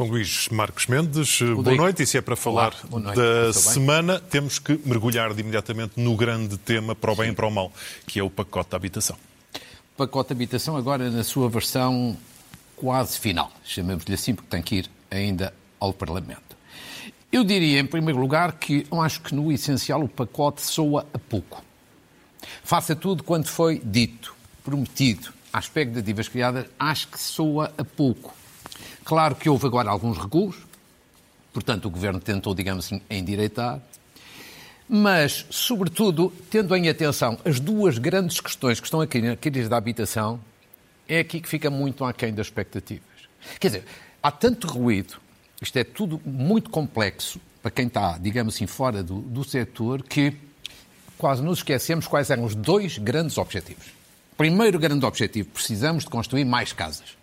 Com Luís Marcos Mendes, boa noite. E se é para falar Olá, da semana, temos que mergulhar de imediatamente no grande tema para o bem e para o mal, que é o pacote de habitação. O pacote de habitação agora na sua versão quase final, chamamos-lhe assim porque tem que ir ainda ao Parlamento. Eu diria, em primeiro lugar, que eu acho que no essencial o pacote soa a pouco. Faça tudo quanto foi dito, prometido, às expectativas criadas, acho que soa a pouco. Claro que houve agora alguns recuos, portanto o Governo tentou, digamos assim, endireitar, mas, sobretudo, tendo em atenção as duas grandes questões que estão aqui na crise da habitação, é aqui que fica muito aquém das expectativas. Quer dizer, há tanto ruído, isto é tudo muito complexo para quem está, digamos assim, fora do, do setor, que quase nos esquecemos quais eram os dois grandes objetivos. Primeiro grande objetivo, precisamos de construir mais casas.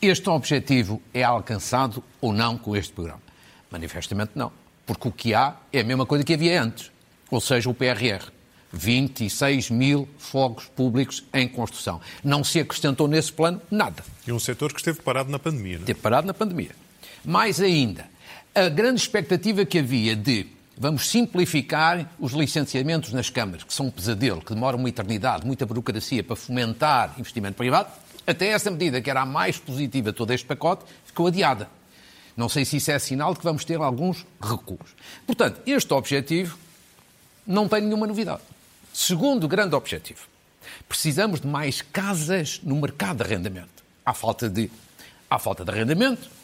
Este objetivo é alcançado ou não com este programa? Manifestamente não. Porque o que há é a mesma coisa que havia antes. Ou seja, o PRR. 26 mil fogos públicos em construção. Não se acrescentou nesse plano nada. E um setor que esteve parado na pandemia. Não? é? Esteve parado na pandemia. Mais ainda, a grande expectativa que havia de vamos simplificar os licenciamentos nas câmaras, que são um pesadelo, que demoram uma eternidade, muita burocracia para fomentar investimento privado, até essa medida, que era a mais positiva de todo este pacote, ficou adiada. Não sei se isso é sinal de que vamos ter alguns recuos. Portanto, este objetivo não tem nenhuma novidade. Segundo grande objetivo, precisamos de mais casas no mercado de arrendamento. Há falta de, há falta de arrendamento,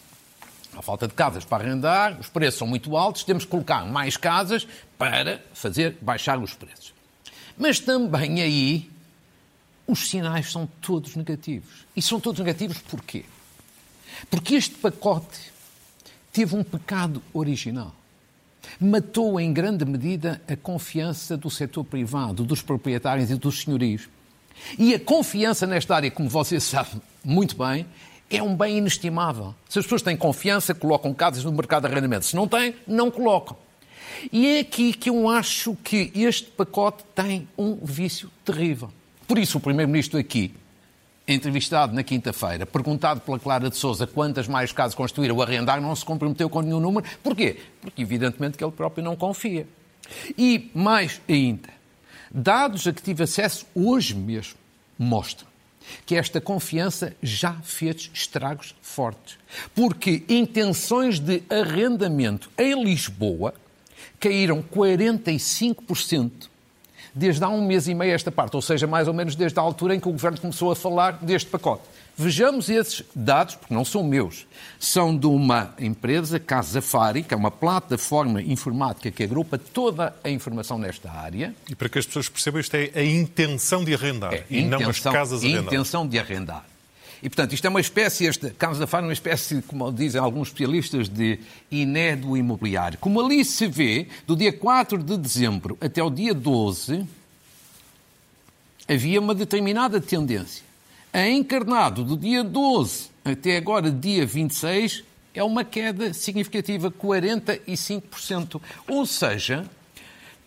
há falta de casas para arrendar, os preços são muito altos, temos que colocar mais casas para fazer baixar os preços. Mas também aí os sinais são todos negativos. E são todos negativos porquê? Porque este pacote teve um pecado original. Matou em grande medida a confiança do setor privado, dos proprietários e dos senhorios. E a confiança nesta área, como você sabe muito bem, é um bem inestimável. Se as pessoas têm confiança, colocam casas no mercado de arrendamento. Se não têm, não colocam. E é aqui que eu acho que este pacote tem um vício terrível. Por isso, o Primeiro-Ministro aqui, entrevistado na quinta-feira, perguntado pela Clara de Souza quantas mais casas construíram ou arrendar, não se comprometeu com nenhum número. Porquê? Porque, evidentemente, que ele próprio não confia. E, mais ainda, dados a que tive acesso hoje mesmo mostram que esta confiança já fez estragos fortes. Porque intenções de arrendamento em Lisboa caíram 45% desde há um mês e meio esta parte, ou seja, mais ou menos desde a altura em que o Governo começou a falar deste pacote. Vejamos esses dados, porque não são meus. São de uma empresa, Casafari, que é uma plataforma informática que agrupa toda a informação nesta área. E para que as pessoas percebam, isto é a intenção de arrendar É, e não as intenção- casas arrendadas. intenção de arrendar. E, portanto, isto é uma espécie, este Casafari é uma espécie, como dizem alguns especialistas, de inédito imobiliário. Como ali se vê, do dia 4 de dezembro até o dia 12, havia uma determinada tendência. A encarnado do dia 12 até agora, dia 26, é uma queda significativa, 45%. Ou seja,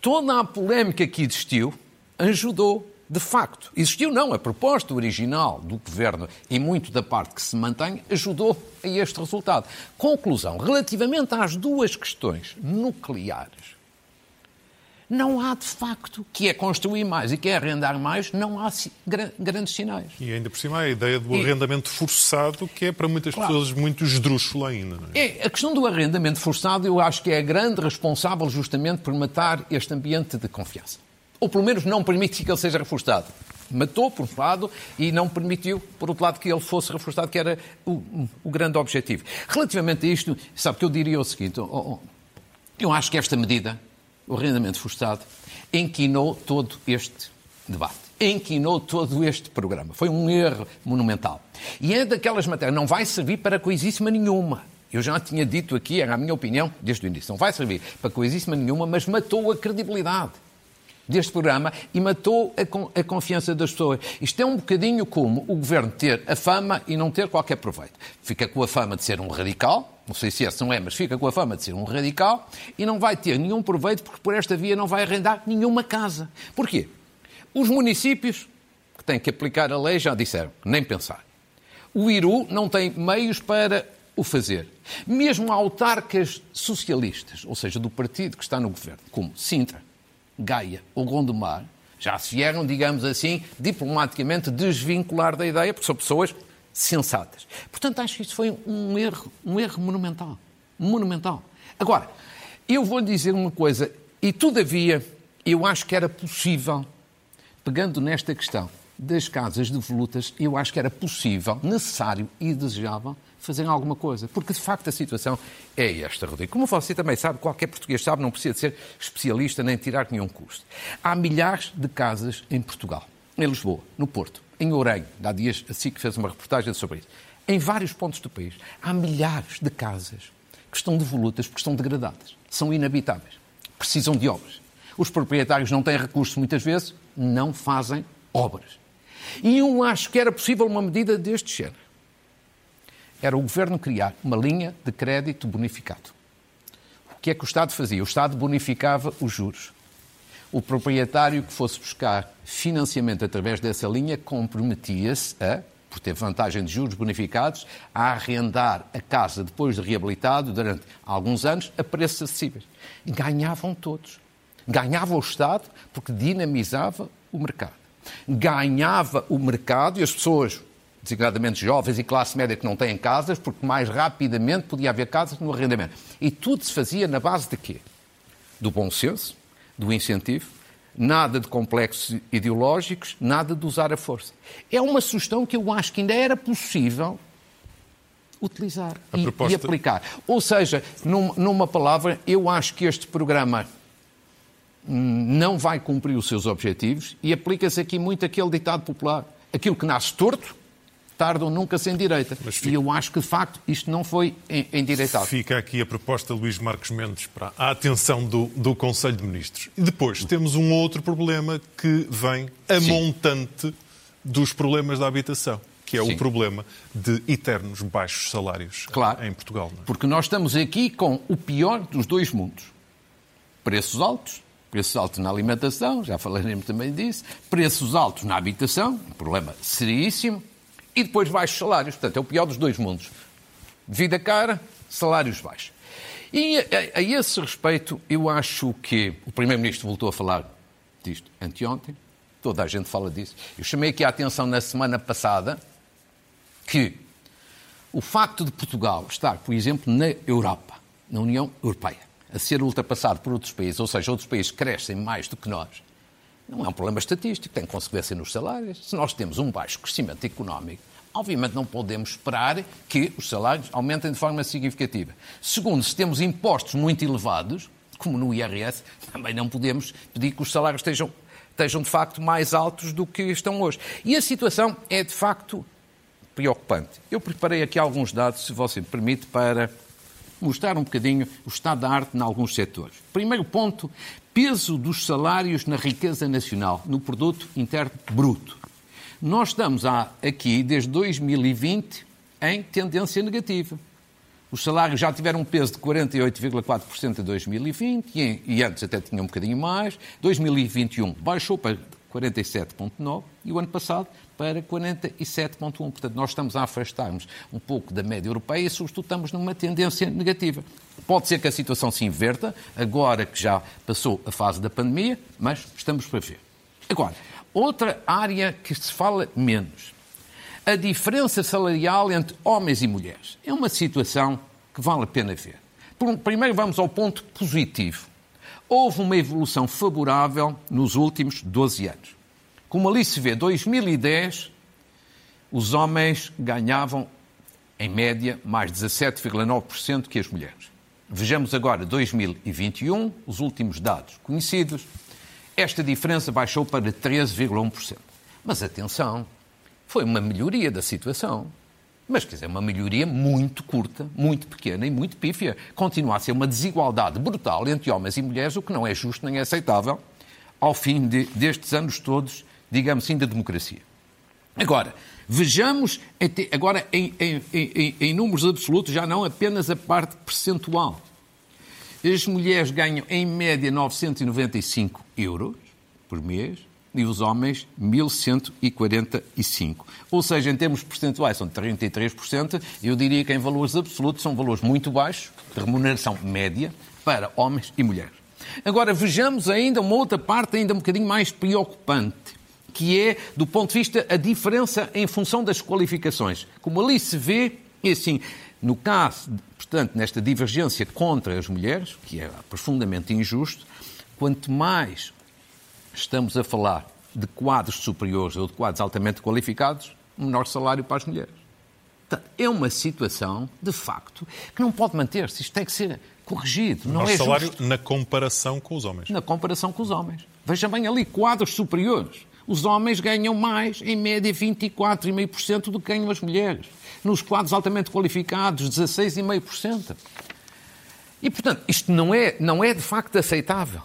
toda a polémica que existiu ajudou, de facto. Existiu não, a proposta original do Governo e muito da parte que se mantém ajudou a este resultado. Conclusão, relativamente às duas questões nucleares, não há de facto, que é construir mais e que é arrendar mais, não há grandes sinais. E ainda por cima a ideia do E- arrendamento forçado, que é para muitas Claro. pessoas muito esdrúxula ainda. É? É, a questão do arrendamento forçado eu acho que é a grande responsável justamente por matar este ambiente de confiança. Ou pelo menos não permite que ele seja reforçado. Matou, por um lado, e não permitiu, por outro lado, que ele fosse reforçado, que era o, o grande objetivo. Relativamente a isto, sabe que eu diria o seguinte: oh, oh, eu acho que esta medida, o arrendamento forçado, enquinou todo este debate. Enquinou todo este programa. Foi um erro monumental. E é daquelas matérias, não vai servir para coisíssima nenhuma. Eu já tinha dito aqui, era a minha opinião desde o início, não vai servir para coisíssima nenhuma, mas matou a credibilidade deste programa e matou a, a confiança das pessoas. Isto é um bocadinho como o governo ter a fama e não ter qualquer proveito. Fica com a fama de ser um radical, não sei se é, se não é, mas fica com a fama de ser um radical, e não vai ter nenhum proveito porque por esta via não vai arrendar nenhuma casa. Porquê? Os municípios que têm que aplicar a lei já disseram, nem pensar. O Iru não tem meios para o fazer. Mesmo autarcas socialistas, ou seja, do partido que está no governo, como Sintra, Gaia ou Gondomar, já se vieram, digamos assim, diplomaticamente desvincular da ideia, porque são pessoas sensatas. Portanto, acho que isso foi um erro, um erro monumental. Monumental. Agora, eu vou lhe dizer uma coisa, e todavia, eu acho que era possível, pegando nesta questão das casas de volutas, eu acho que era possível, necessário e desejável fazerem alguma coisa. Porque, de facto, a situação é esta, Rodrigo. Como você também sabe, qualquer português sabe, não precisa de ser especialista nem tirar nenhum custo. Há milhares de casas em Portugal. Em Lisboa, no Porto, em Ourenho. Há dias assim que fez uma reportagem sobre isso. Em vários pontos do país. Há milhares de casas que estão devolutas porque estão degradadas. São inabitáveis. Precisam de obras. Os proprietários não têm recursos, muitas vezes, não fazem obras. E eu acho que era possível uma medida deste género era o governo criar uma linha de crédito bonificado. O que é que o Estado fazia? O Estado bonificava os juros. O proprietário que fosse buscar financiamento através dessa linha comprometia-se a, por ter vantagem de juros bonificados, a arrendar a casa depois de reabilitado durante alguns anos a preços acessíveis. Ganhavam todos. Ganhava o Estado porque dinamizava o mercado. Ganhava o mercado e as pessoas designadamente jovens e classe média que não têm casas, porque mais rapidamente podia haver casas no arrendamento. E tudo se fazia na base de quê? Do bom senso, do incentivo, nada de complexos ideológicos, nada de usar a força. É uma sugestão que eu acho que ainda era possível utilizar e, proposta... e, aplicar. Ou seja, num, numa palavra, eu acho que este programa hum, não vai cumprir os seus objetivos e aplica-se aqui muito aquele ditado popular. Aquilo que nasce torto tardam nunca sem direita. Fica... E eu acho que, de facto, isto não foi endireitado. Fica aqui a proposta de Luís Marcos Mendes para a atenção do, do Conselho de Ministros. E depois temos um outro problema que vem a Sim. montante dos problemas da habitação que é Sim. o problema de eternos baixos salários claro, em Portugal. É? Porque nós estamos aqui com o pior dos dois mundos. Preços altos, preços altos na alimentação, já falaremos também disso, preços altos na habitação, um problema seríssimo, e depois baixos salários. Portanto, é o pior dos dois mundos. Vida cara, salários baixos. E a, a esse respeito, eu acho que o Primeiro-Ministro voltou a falar disto anteontem, toda a gente fala disso. Eu chamei aqui a atenção na semana passada que o facto de Portugal estar, por exemplo, na Europa, na União Europeia, a ser ultrapassado por outros países, ou seja, outros países crescem mais do que nós, não é um problema estatístico, tem consequência nos salários. Se nós temos um baixo crescimento económico, obviamente não podemos esperar que os salários aumentem de forma significativa. Segundo, se temos impostos muito elevados, como no IRS, também não podemos pedir que os salários estejam, estejam de facto mais altos do que estão hoje. E a situação é de facto preocupante. Eu preparei aqui alguns dados, se você me permite, para mostrar um bocadinho o estado da arte em alguns setores. Primeiro ponto, peso dos salários na riqueza nacional, no produto interno bruto. Nós estamos aqui, desde 2020, em tendência negativa. Os salários já tiveram um peso de 48,4% em 2020 e, antes até tinham um bocadinho mais. 2021 baixou para 47,9% e o ano passado para 47,1%. Portanto, nós estamos a afastar-nos um pouco da média europeia e, sobretudo, estamos numa tendência negativa. Pode ser que a situação se inverta, agora que já passou a fase da pandemia, mas estamos para ver. Agora, outra área que se fala menos. A diferença salarial entre homens e mulheres. É uma situação que vale a pena ver. Primeiro vamos ao ponto positivo houve uma evolução favorável nos últimos 12 anos. Como ali se vê, 2010, os homens ganhavam, em média, mais 17,9% que as mulheres. Vejamos agora 2021, os últimos dados conhecidos. Esta diferença baixou para 13,1%. Mas atenção, foi uma melhoria da situação. Mas, quer dizer, uma melhoria muito curta, muito pequena e muito pífia. Continua a ser uma desigualdade brutal entre homens e mulheres, o que não é justo nem é aceitável ao fim de, destes anos todos, digamos assim, da democracia. Agora, vejamos, agora em, em, em, em números absolutos, já não apenas a parte percentual. As mulheres ganham em média 995 euros por mês e os homens 1.145. Ou seja, em termos percentuais são 33%. Eu diria que em valores absolutos são valores muito baixos, de remuneração média, para homens e mulheres. Agora vejamos ainda uma outra parte ainda um bocadinho mais preocupante, que é, do ponto de vista, a diferença em função das qualificações. Como ali se vê, é assim, no caso, portanto, nesta divergência contra as mulheres, que é profundamente injusto, quanto mais estamos a falar de quadros superiores ou de quadros altamente qualificados, menor salário para as mulheres. Portanto, é uma situação, de facto, que não pode manter-se. Isto tem que ser corrigido. Não é salário justo. na comparação com os homens. Na comparação com os homens. Veja bem ali, quadros superiores. Os homens ganham mais, em média, 24,5% do que ganham as mulheres. Nos quadros altamente qualificados, 16,5%. E, portanto, isto não é, não é de facto aceitável.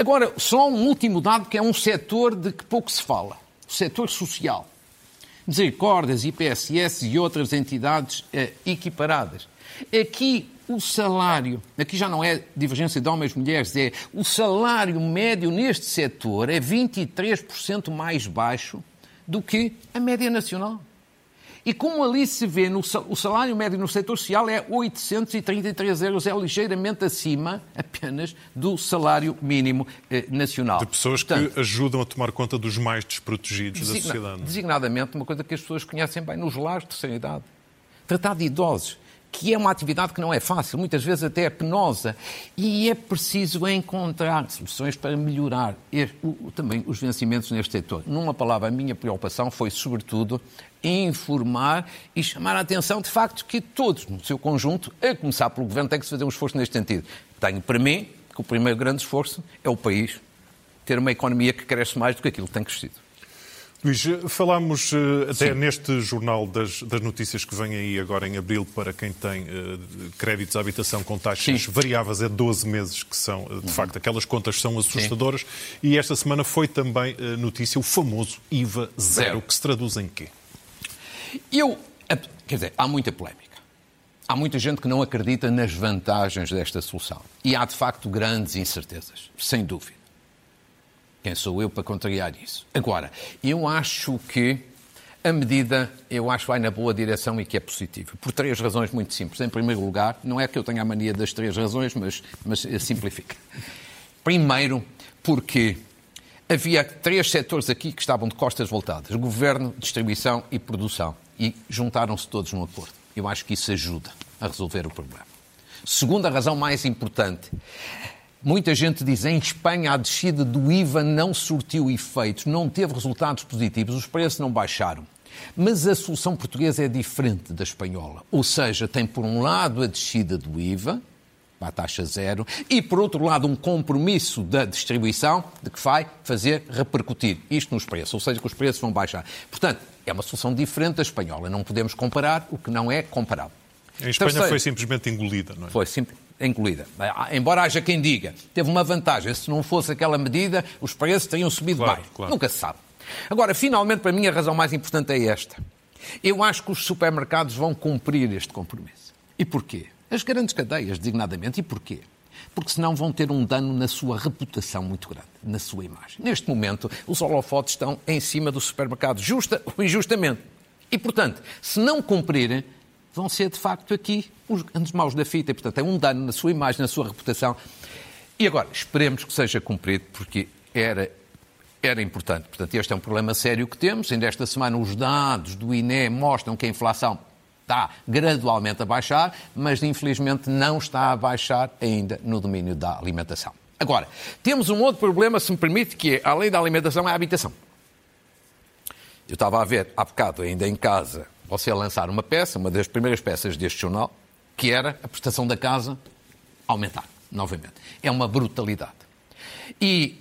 Agora, só um último dado que é um setor de que pouco se fala, o setor social. Misericórdias, IPSS e outras entidades eh, equiparadas. Aqui o salário, aqui já não é divergência de homens e mulheres, é o salário médio neste setor é 23% mais baixo do que a média nacional. E como ali se vê, no, o salário médio no setor social é 833 euros, é ligeiramente acima apenas do salário mínimo eh, nacional. De pessoas Portanto, que ajudam a tomar conta dos mais desprotegidos designa, da sociedade. Designadamente, uma coisa que as pessoas conhecem bem, nos lares de terceira idade. Tratar de idosos que é uma atividade que não é fácil, muitas vezes até é penosa, e é preciso encontrar soluções para melhorar também os vencimentos neste setor. Numa palavra, a minha preocupação foi, sobretudo, informar e chamar a atenção, de facto, que todos, no seu conjunto, a começar pelo Governo, têm que se fazer um esforço neste sentido. Tenho para mim que o primeiro grande esforço é o país ter uma economia que cresce mais do que aquilo que tem crescido. Luís, falámos uh, até Sim. neste jornal das, das, notícias que vem aí agora em abril para quem tem uh, créditos de habitação com taxas Sim. variáveis a 12 meses, que são, uh, de uhum. facto, aquelas contas são assustadoras. Sim. E esta semana foi também notícia o famoso IVA zero, zero, que se traduz em quê? Eu, quer dizer, há muita polémica. Há muita gente que não acredita nas vantagens desta solução. E há, de facto, grandes incertezas, sem dúvida. Quem sou eu para contrariar isso? Agora, eu acho que a medida, eu acho, vai na boa direção e que é positiva. Por três razões muito simples. Em primeiro lugar, não é que eu tenha a mania das três razões, mas, mas simplifica. Primeiro, porque havia três setores aqui que estavam de costas voltadas: governo, distribuição e produção. E juntaram-se todos num acordo. Eu acho que isso ajuda a resolver o problema. Segunda razão mais importante. Muita gente diz em Espanha a descida do IVA não surtiu efeitos, não teve resultados positivos, os preços não baixaram. Mas a solução portuguesa é diferente da espanhola. Ou seja, tem por um lado a descida do IVA, a taxa zero, e por outro lado um compromisso da distribuição de que vai fazer repercutir isto nos preços, ou seja, que os preços vão baixar. Portanto, é uma solução diferente da espanhola. Não podemos comparar o que não é comparável. Em Espanha Terceiro, foi simplesmente engolida, não é? Foi simplesmente incluída. Embora haja quem diga, teve uma vantagem, se não fosse aquela medida, os preços teriam subido claro, mais. Claro. Nunca se sabe. Agora, finalmente, para mim, a razão mais importante é esta. Eu acho que os supermercados vão cumprir este compromisso. E porquê? As grandes cadeias, designadamente. E porquê? Porque senão vão ter um dano na sua reputação muito grande, na sua imagem. Neste momento, os holofotes estão em cima do supermercado, justa ou injustamente. E, portanto, se não cumprirem, vão ser, de facto, aqui os grandes maus da fita. E, portanto, é um dano na sua imagem, na sua reputação. E agora, esperemos que seja cumprido, porque era, era importante. Portanto, este é um problema sério que temos. Ainda esta semana, os dados do INE mostram que a inflação está gradualmente a baixar, mas infelizmente não está a baixar ainda no domínio da alimentação. Agora, temos um outro problema, se me permite, que é, além da alimentação, é a habitação. Eu estava a ver há bocado, ainda em casa, você lançar uma peça, uma das primeiras peças deste jornal, que era a prestação da casa aumentar, novamente. É uma brutalidade. E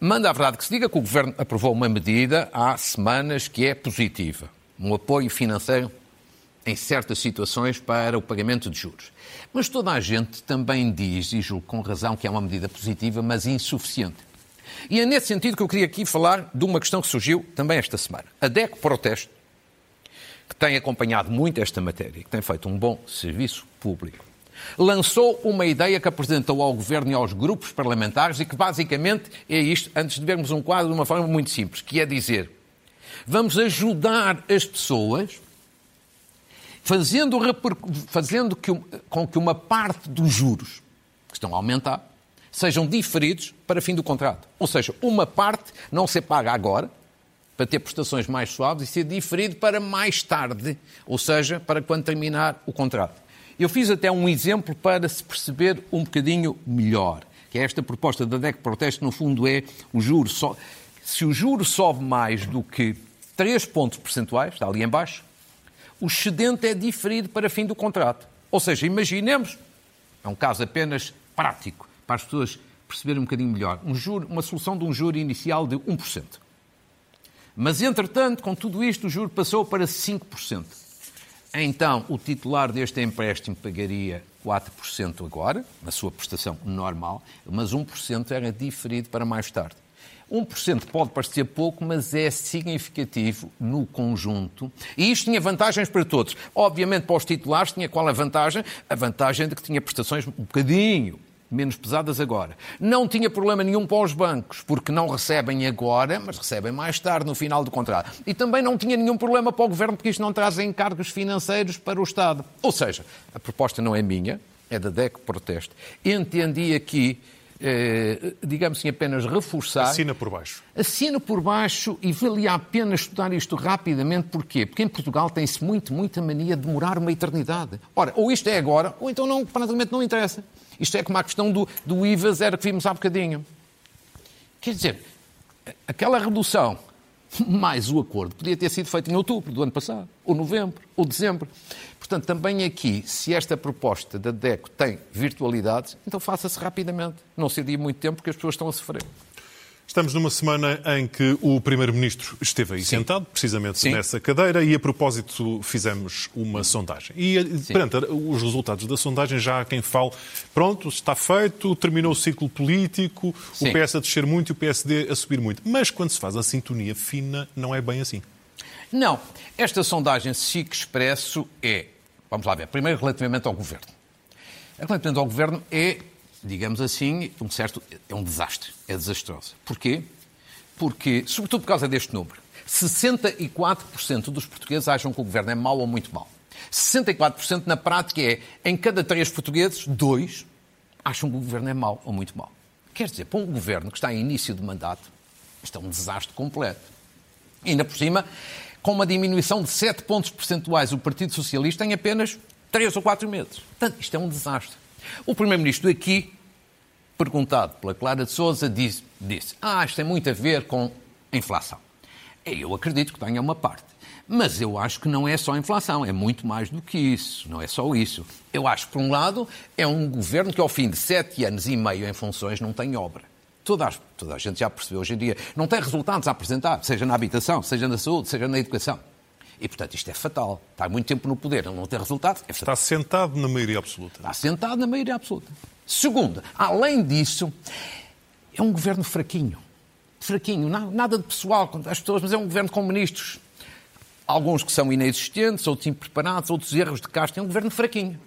manda a verdade que se diga que o Governo aprovou uma medida há semanas que é positiva. Um apoio financeiro em certas situações para o pagamento de juros. Mas toda a gente também diz, e julgo com razão, que é uma medida positiva, mas insuficiente. E é nesse sentido que eu queria aqui falar de uma questão que surgiu também esta semana. A DECO Proteste, que tem acompanhado muito esta matéria, que tem feito um bom serviço público, lançou uma ideia que apresentou ao Governo e aos grupos parlamentares e que basicamente é isto, antes de vermos um quadro de uma forma muito simples, que é dizer vamos ajudar as pessoas fazendo, fazendo que, com que uma parte dos juros que estão a aumentar sejam diferidos para fim do contrato. Ou seja, uma parte não ser paga agora, para ter prestações mais suaves, e ser diferido para mais tarde, ou seja, para quando terminar o contrato. Eu fiz até um exemplo para se perceber um bocadinho melhor, que é esta proposta da DEC Proteste, no fundo é o juro só. Se o juro sobe mais do que 3 pontos percentuais, está ali em baixo, o excedente é diferido para fim do contrato. Ou seja, imaginemos, é um caso apenas prático, para as pessoas perceberem um bocadinho melhor, um juro, uma solução de um juro inicial de 1%. Mas, entretanto, com tudo isto, o juro passou para 5%. Então, o titular deste empréstimo pagaria 4% agora, na sua prestação normal, mas 1% era diferido para mais tarde. 1% pode parecer pouco, mas é significativo no conjunto. E isto tinha vantagens para todos. Obviamente, para os titulares, tinha qual a vantagem? A vantagem de que tinha prestações um bocadinho menos pesadas agora. Não tinha problema nenhum para os bancos, porque não recebem agora, mas recebem mais tarde, no final do contrato. E também não tinha nenhum problema para o governo, porque isto não traz encargos financeiros para o Estado. Ou seja, a proposta não é minha, é da DEC Proteste. Entendi aqui eh, digamos assim, apenas reforçar. Assina por baixo. Assina por baixo e valia a pena estudar isto rapidamente. Porquê? Porque em Portugal tem-se muito, muita mania de demorar uma eternidade. Ora, ou isto é agora, ou então não, praticamente não interessa. Isto é como a questão do, do IVA zero que vimos há bocadinho. Quer dizer, aquela redução mais o acordo podia ter sido feito em outubro do ano passado, ou novembro, ou dezembro. Portanto, também aqui, se esta proposta da DECO tem virtualidades, então faça-se rapidamente. Não se dia muito tempo porque as pessoas estão a sofrer. Estamos numa semana em que o Primeiro-Ministro esteve aí Sim. sentado, precisamente Sim. nessa cadeira, e a propósito fizemos uma sondagem. E perante os resultados da sondagem, já há quem fale, pronto, está feito, terminou o ciclo político, o PS a descer muito e o PSD a subir muito. Mas quando se faz a sintonia fina, não é bem assim. Não. Esta sondagem SIC Expresso é Vamos lá ver. Primeiro, relativamente ao governo. Relativamente ao governo é, digamos assim, um certo, é um desastre. É desastroso. Porquê? Porque, sobretudo por causa deste número, 64% dos portugueses acham que o governo é mau ou muito mau. 64% na prática é, em cada três portugueses, dois acham que o governo é mau ou muito mau. Quer dizer, para um governo que está em início de mandato, isto é um desastre completo. E ainda por cima, com uma diminuição de 7 pontos percentuais o Partido Socialista em apenas 3 ou 4 meses. Portanto, isto é um desastre. O Primeiro-Ministro aqui, perguntado pela Clara de Souza, disse, disse ah, isto tem muito a ver com a inflação. Eu acredito que tenha uma parte. Mas eu acho que não é só inflação, é muito mais do que isso. Não é só isso. Eu acho que, por um lado, é um governo que, ao fim de sete anos e meio em funções, não tem obra toda toda a gente já percebeu hoje em dia, não tem resultados a apresentar, seja na habitação, seja na saúde, seja na educação. E, portanto, isto é fatal. Está muito tempo no poder, não ter resultados. É Está sentado na maioria absoluta. Está sentado na maioria absoluta. Segundo, além disso, é um governo fraquinho. Fraquinho, nada de pessoal com as pessoas, mas é um governo com ministros. Alguns que são inexistentes, outros impreparados, outros erros de casta. É um governo fraquinho.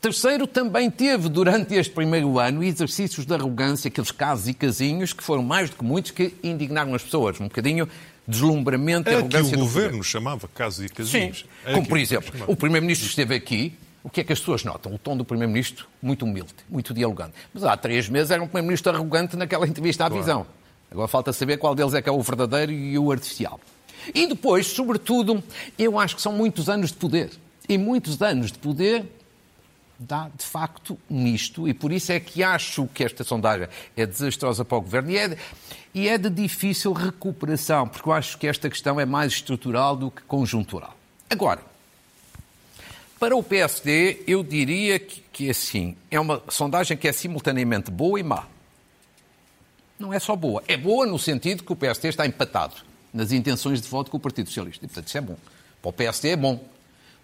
Terceiro, também teve durante este primeiro ano exercícios de arrogância, aqueles casos e casinhos que foram mais do que muitos que indignaram as pessoas. Um bocadinho deslumbramento e arrogância. que o governo governo. chamava casos e casinhos. Sim, é como por exemplo, o primeiro-ministro esteve aqui, o que é que as pessoas notam? O tom do Primeiro-Ministro muito humilde, muito dialogante. Mas há três meses era um Primeiro-Ministro arrogante naquela entrevista à claro. visão. Agora falta saber qual deles é que é o verdadeiro e o artificial. E depois, sobretudo, eu acho que são muitos anos de poder. E muitos anos de poder dá de facto nisto e por isso é que acho que esta sondagem é desastrosa para o governo e é, de, e é de difícil recuperação, porque eu acho que esta questão é mais estrutural do que conjuntural. Agora, para o PSD, eu diria que, que assim, é uma sondagem que é simultaneamente boa e má. Não é só boa. É boa no sentido que o PSD está empatado nas intenções de voto com o Partido Socialista. E, portanto, isso é bom. Para o PSD é bom.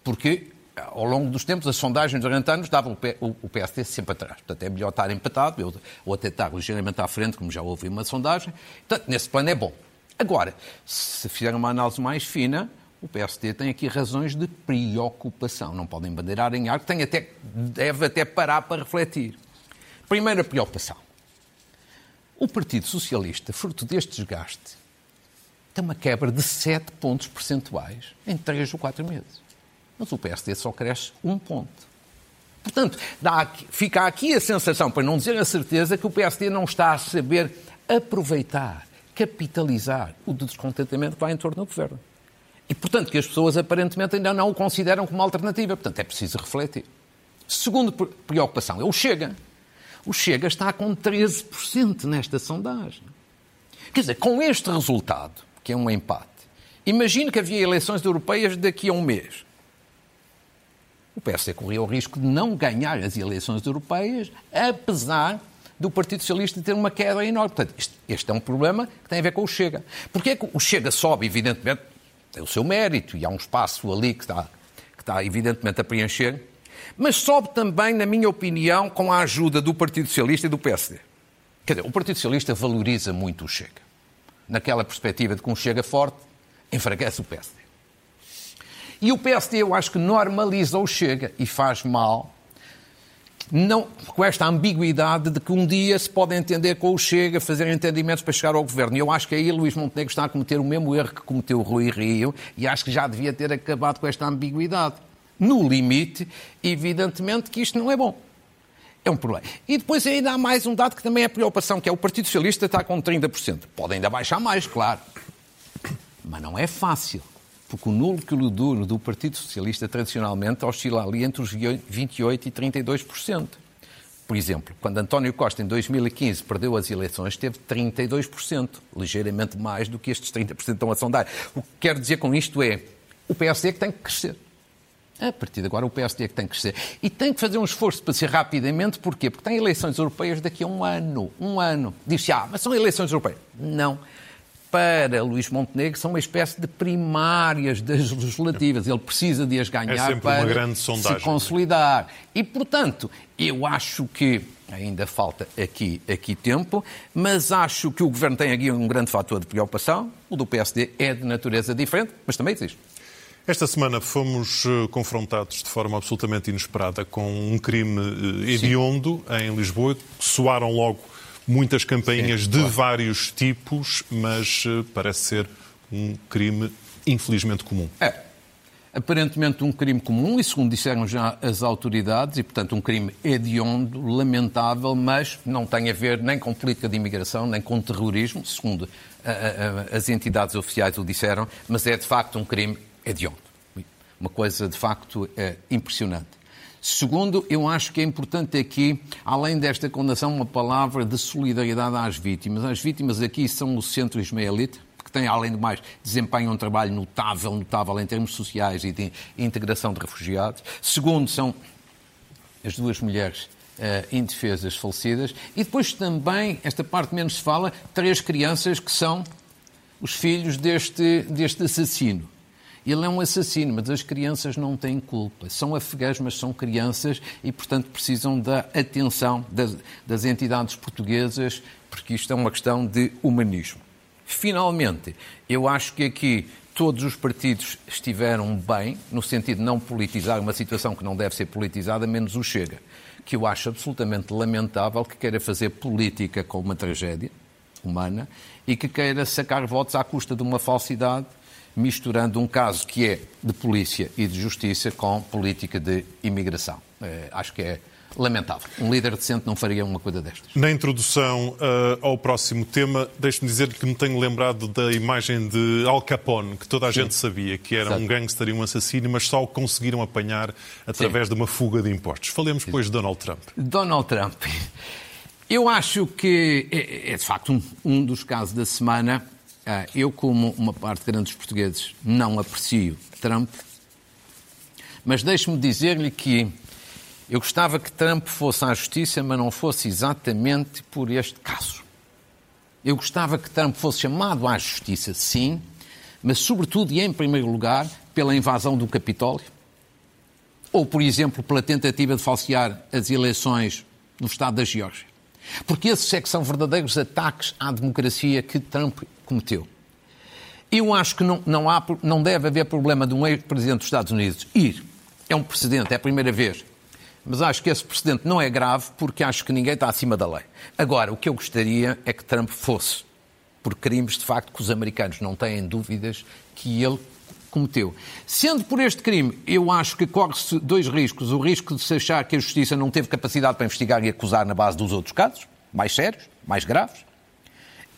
Porque ao longo dos tempos, as sondagens durante anos davam o PSD sempre atrás. Portanto, é melhor estar empatado ou até estar ligeiramente à frente, como já houve uma sondagem. Portanto, nesse plano é bom. Agora, se fizer uma análise mais fina, o PSD tem aqui razões de preocupação. Não podem bandeirar em ar, tem até, deve até parar para refletir. Primeira preocupação. O Partido Socialista, fruto deste desgaste, tem uma quebra de 7 pontos percentuais em 3 ou 4 meses. Mas o PSD só cresce um ponto. Portanto, aqui, fica aqui a sensação, para não dizer a certeza, que o PSD não está a saber aproveitar, capitalizar o descontentamento que vai em torno do governo. E, portanto, que as pessoas aparentemente ainda não o consideram como alternativa. Portanto, é preciso refletir. Segunda preocupação é o Chega. O Chega está com 13% nesta sondagem. Quer dizer, com este resultado, que é um empate, imagine que havia eleições europeias daqui a um mês. O PSD corria o risco de não ganhar as eleições europeias, apesar do Partido Socialista ter uma queda enorme. Portanto, este, este, é um problema que tem a ver com o Chega. Porquê é que o Chega sobe, evidentemente, tem o seu mérito e há um espaço ali que está, que está evidentemente a preencher, mas sobe também, na minha opinião, com a ajuda do Partido Socialista e do PSD. Quer dizer, o Partido Socialista valoriza muito o Chega. Naquela perspectiva de que um Chega forte enfraquece o PSD. E o PSD, eu acho que normaliza o Chega e faz mal não, com esta ambiguidade de que um dia se pode entender com o Chega, fazer entendimentos para chegar ao governo. E eu acho que aí Luís Montenegro está a cometer o mesmo erro que cometeu o Rui Rio e acho que já devia ter acabado com esta ambiguidade. No limite, evidentemente que isto não é bom. É um problema. E depois ainda há mais um dado que também é preocupação, que é o Partido Socialista está com 30%. Pode ainda baixar mais, claro. Mas não é fácil porque o núcleo duro do Partido Socialista tradicionalmente oscila ali entre os 28% e 32%. Por exemplo, quando António Costa, em 2015, perdeu as eleições, teve 32%, ligeiramente mais do que estes 30% estão a sondar. O que quero dizer com isto é, o PSD é que tem que crescer. A partir de agora, o PSD é que tem que crescer. E tem que fazer um esforço para ser rapidamente, porquê? Porque tem eleições europeias daqui a um ano. Um ano. Diz-se, ah, mas são eleições europeias. Não para Luís Montenegro são uma espécie de primárias das legislativas. Ele precisa de as ganhar é para se consolidar. E, portanto, eu acho que ainda falta aqui, aqui tempo, mas acho que o Governo tem aqui um grande fator de preocupação. O do PSD é de natureza diferente, mas também existe. Esta semana fomos eh, confrontados de forma absolutamente inesperada com um crime eh, hediondo Sim. em Lisboa. Soaram logo muitas campainhas Sim, de claro. vários tipos, mas eh, parece ser um crime infelizmente comum. É. Aparentemente um crime comum, e segundo disseram já as autoridades, e portanto um crime hediondo, lamentável, mas não tem a ver nem com política de imigração, nem com terrorismo, segundo a, a, as entidades oficiais o disseram, mas é de facto um crime hediondo. Uma coisa de facto é, impressionante. Segundo, eu acho que é importante aqui, além desta condenação, uma palavra de solidariedade às vítimas. As vítimas aqui são o centro ismaelita, que tem, além do mais, desempenham um trabalho notável, notável em termos sociais e de integração de refugiados. Segundo, são as duas mulheres uh, indefesas falecidas. E depois também, esta parte menos se fala, três crianças que são os filhos deste, deste assassino. Ele é um assassino, mas as crianças não têm culpa. São afegãs, mas são crianças e, portanto, precisam da atenção das, das entidades portuguesas, porque isto é uma questão de humanismo. Finalmente, eu acho que aqui todos os partidos estiveram bem, no sentido de não politizar uma situação que não deve ser politizada, menos o Chega, que eu acho absolutamente lamentável que queira fazer política com uma tragédia humana e que queira sacar votos à custa de uma falsidade misturando um caso que é de polícia e de justiça com política de imigração. É, acho que é lamentável. Um líder decente não faria uma coisa destas. Na introdução uh, ao próximo tema, deixe-me dizer que me tenho lembrado da imagem de Al Capone, que toda a Sim. gente sabia que era Exato. um gangster e um assassino, mas só o conseguiram apanhar através Sim. de uma fuga de impostos. Falemos, depois, de Donald Trump. Donald Trump. Eu acho que é, é de facto um, um dos casos da semana eu, como uma parte grande dos portugueses, não aprecio Trump, mas deixe-me dizer-lhe que eu gostava que Trump fosse à justiça, mas não fosse exatamente por este caso. Eu gostava que Trump fosse chamado à justiça, sim, mas sobretudo e em primeiro lugar pela invasão do Capitólio, ou, por exemplo, pela tentativa de falsear as eleições no estado da Geórgia. Porque esses é são verdadeiros ataques à democracia que Trump cometeu. Eu acho que não, não, há, não deve haver problema de um ex-presidente dos Estados Unidos ir. É um precedente, é a primeira vez. Mas acho que esse precedente não é grave porque acho que ninguém está acima da lei. Agora, o que eu gostaria é que Trump fosse por crimes, de facto, que os americanos não têm dúvidas que ele cometeu. Sendo por este crime, eu acho que corre-se dois riscos. O risco de se achar que a Justiça não teve capacidade para investigar e acusar na base dos outros casos, mais sérios, mais graves.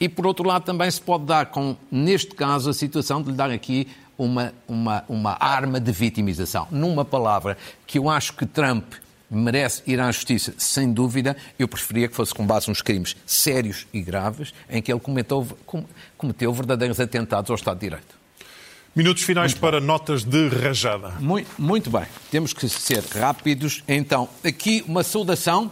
E, por outro lado, também se pode dar, com, neste caso, a situação de lhe dar aqui uma, uma, uma arma de vitimização. Numa palavra, que eu acho que Trump merece ir à justiça, sem dúvida, eu preferia que fosse com base nos crimes sérios e graves em que ele cometeu, cometeu verdadeiros atentados ao Estado de Direito. Minutos finais muito para bem. notas de rajada. Muito, muito bem, temos que ser rápidos. Então, aqui uma saudação,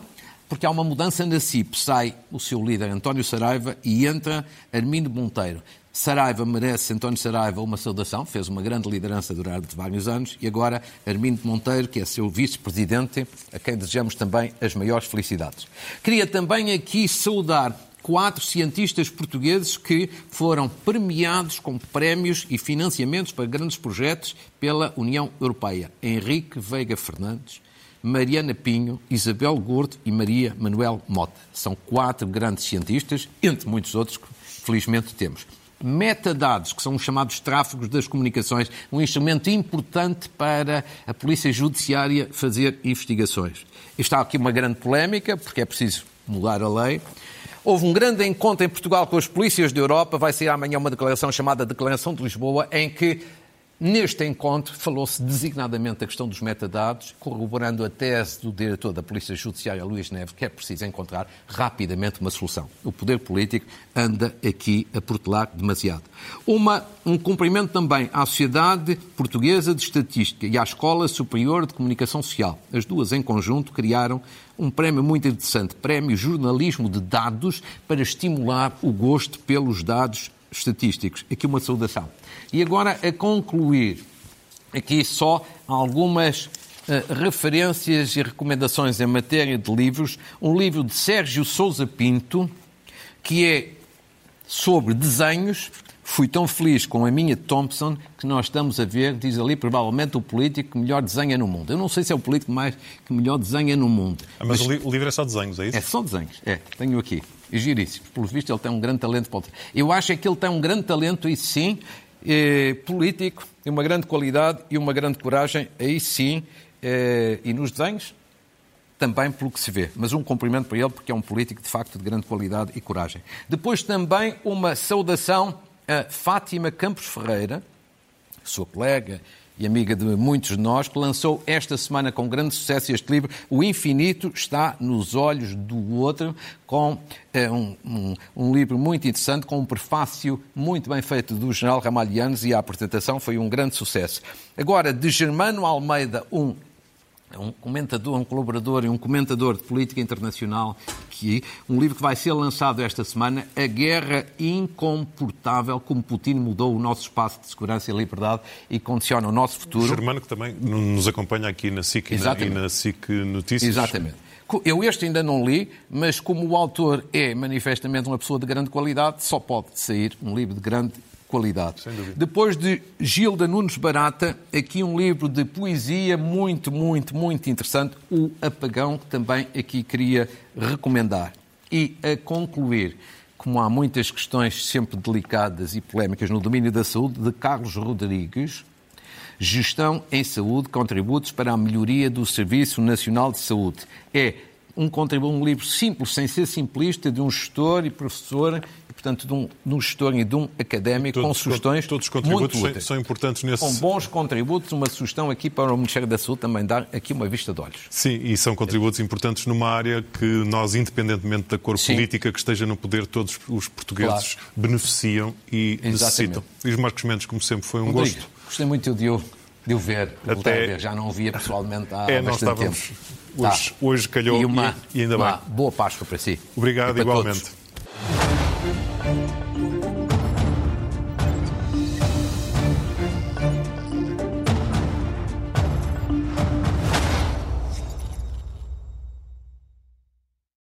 porque há uma mudança na CIP. Sai o seu líder António Saraiva e entra Armindo Monteiro. Saraiva merece, António Saraiva, uma saudação, fez uma grande liderança durante vários anos, e agora Armindo Monteiro, que é seu vice-presidente, a quem desejamos também as maiores felicidades. Queria também aqui saudar quatro cientistas portugueses que foram premiados com prémios e financiamentos para grandes projetos pela União Europeia. Henrique Veiga Fernandes, Mariana Pinho, Isabel Gordo e Maria Manuel Mota. São quatro grandes cientistas, entre muitos outros que felizmente temos metadados, que são os chamados tráfegos das comunicações, um instrumento importante para a Polícia Judiciária fazer investigações. Está aqui uma grande polémica, porque é preciso mudar a lei. Houve um grande encontro em Portugal com as polícias da Europa. Vai sair amanhã uma declaração chamada Declaração de Lisboa, em que Neste encontro falou-se designadamente da questão dos metadados, corroborando a tese do diretor da Polícia Judiciária, Luís Neves, que é preciso encontrar rapidamente uma solução. O poder político anda aqui a protelar demasiado. Uma, um cumprimento também à Sociedade Portuguesa de Estatística e à Escola Superior de Comunicação Social. As duas, em conjunto, criaram um prémio muito interessante, Prémio Jornalismo de Dados, para estimular o gosto pelos dados estatísticos. Aqui uma saudação. E agora, a concluir, aqui só algumas uh, referências e recomendações em matéria de livros. Um livro de Sérgio Sousa Pinto, que é sobre desenhos. Fui tão feliz com a minha Thompson que nós estamos a ver, diz ali, provavelmente o político que melhor desenha no mundo. Eu não sei se é o político mais que melhor desenha no mundo. Ah, mas, mas, o livro é só desenhos, é isso? É só desenhos, é. Tenho aqui. E giríssimo. Pelo visto, ele tem um grande talento. Eu acho é que ele tem um grande talento, e sim, eh, político, uma grande qualidade e uma grande coragem, aí sim, eh, e nos desenhos, também pelo que se vê. Mas um cumprimento para ele, porque é um político de facto de grande qualidade e coragem. Depois também uma saudação a Fátima Campos Ferreira, sua colega e amiga de muitos de nós, que lançou esta semana com grande sucesso este livro, O Infinito está nos olhos do outro, com é, um, um, um, livro muito interessante, com um prefácio muito bem feito do general Ramalhianos e a apresentação foi um grande sucesso. Agora, de Germano Almeida, um um comentador, um colaborador e um comentador de política internacional, que um livro que vai ser lançado esta semana, A Guerra Incomportável, como Putin mudou o nosso espaço de segurança e liberdade e condiciona o nosso futuro. O Germano que também nos acompanha aqui na SIC Exatamente. e na, e na SIC Notícias. Exatamente. Eu este ainda não li, mas como o autor é manifestamente uma pessoa de grande qualidade, só pode sair um livro de grande qualidade. Depois de Gilda Nunes Barata, aqui um livro de poesia muito, muito, muito interessante, O Apagão, que também aqui queria recomendar. E a concluir, como há muitas questões sempre delicadas e polémicas no domínio da saúde, de Carlos Rodrigues, Gestão em Saúde, Contributos para a Melhoria do Serviço Nacional de Saúde. É um contributo, um livro simples, sem ser simplista, de um gestor e professor portanto, de um, de um gestor e de um académico todos, com sugestões Todos os contributos muito são importantes nesse... Com bons contributos, uma sugestão aqui para o Ministério da Saúde também dar aqui uma vista de olhos. Sim, e são contributos importantes numa área que nós, independentemente da cor Sim. política que esteja no poder, todos os portugueses claro. beneficiam e Exatamente. necessitam. E os Marcos Mendes, como sempre, foi um Rodrigo, gosto. Gostei muito de o, de o ver, Até... ver. Já não o via pessoalmente há é, bastante tempo. Hoje, tá. hoje calhou e, uma, e ainda uma bem. boa Páscoa para si. Obrigado, igualmente. Todos.